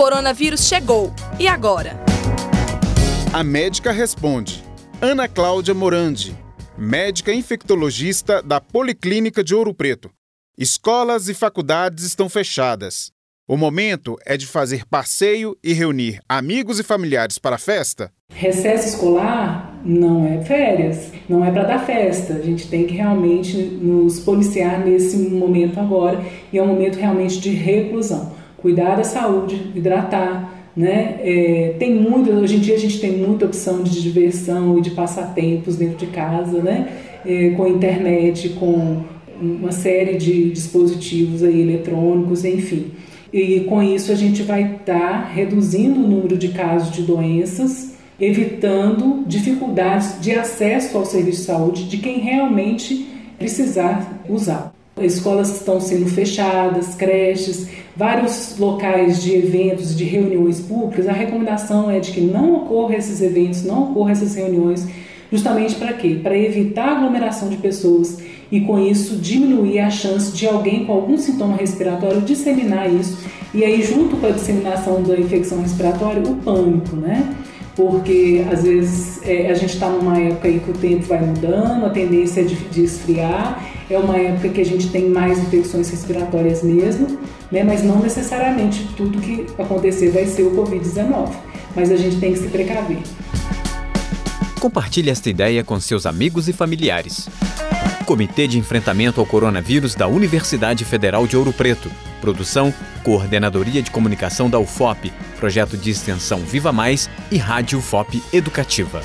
coronavírus chegou. E agora? A médica responde. Ana Cláudia Morandi, médica infectologista da Policlínica de Ouro Preto. Escolas e faculdades estão fechadas. O momento é de fazer passeio e reunir amigos e familiares para a festa? Recesso escolar não é férias, não é para dar festa. A gente tem que realmente nos policiar nesse momento agora e é um momento realmente de reclusão. Cuidar da saúde, hidratar, né? É, tem muito, hoje em dia a gente tem muita opção de diversão e de passatempos dentro de casa, né? É, com internet, com uma série de dispositivos aí eletrônicos, enfim. E com isso a gente vai estar tá reduzindo o número de casos de doenças, evitando dificuldades de acesso ao serviço de saúde de quem realmente precisar usar. Escolas estão sendo fechadas, creches, vários locais de eventos, de reuniões públicas. A recomendação é de que não ocorram esses eventos, não ocorram essas reuniões, justamente para quê? Para evitar aglomeração de pessoas e com isso diminuir a chance de alguém com algum sintoma respiratório disseminar isso. E aí, junto com a disseminação da infecção respiratória, o pânico, né? Porque às vezes é, a gente está numa época em que o tempo vai mudando, a tendência é de, de esfriar, é uma época que a gente tem mais infecções respiratórias mesmo, né? mas não necessariamente tudo que acontecer vai ser o Covid-19. Mas a gente tem que se precaver. Compartilhe esta ideia com seus amigos e familiares. Comitê de Enfrentamento ao Coronavírus da Universidade Federal de Ouro Preto. Produção, Coordenadoria de Comunicação da UFOP, Projeto de Extensão Viva Mais e Rádio UFOP Educativa.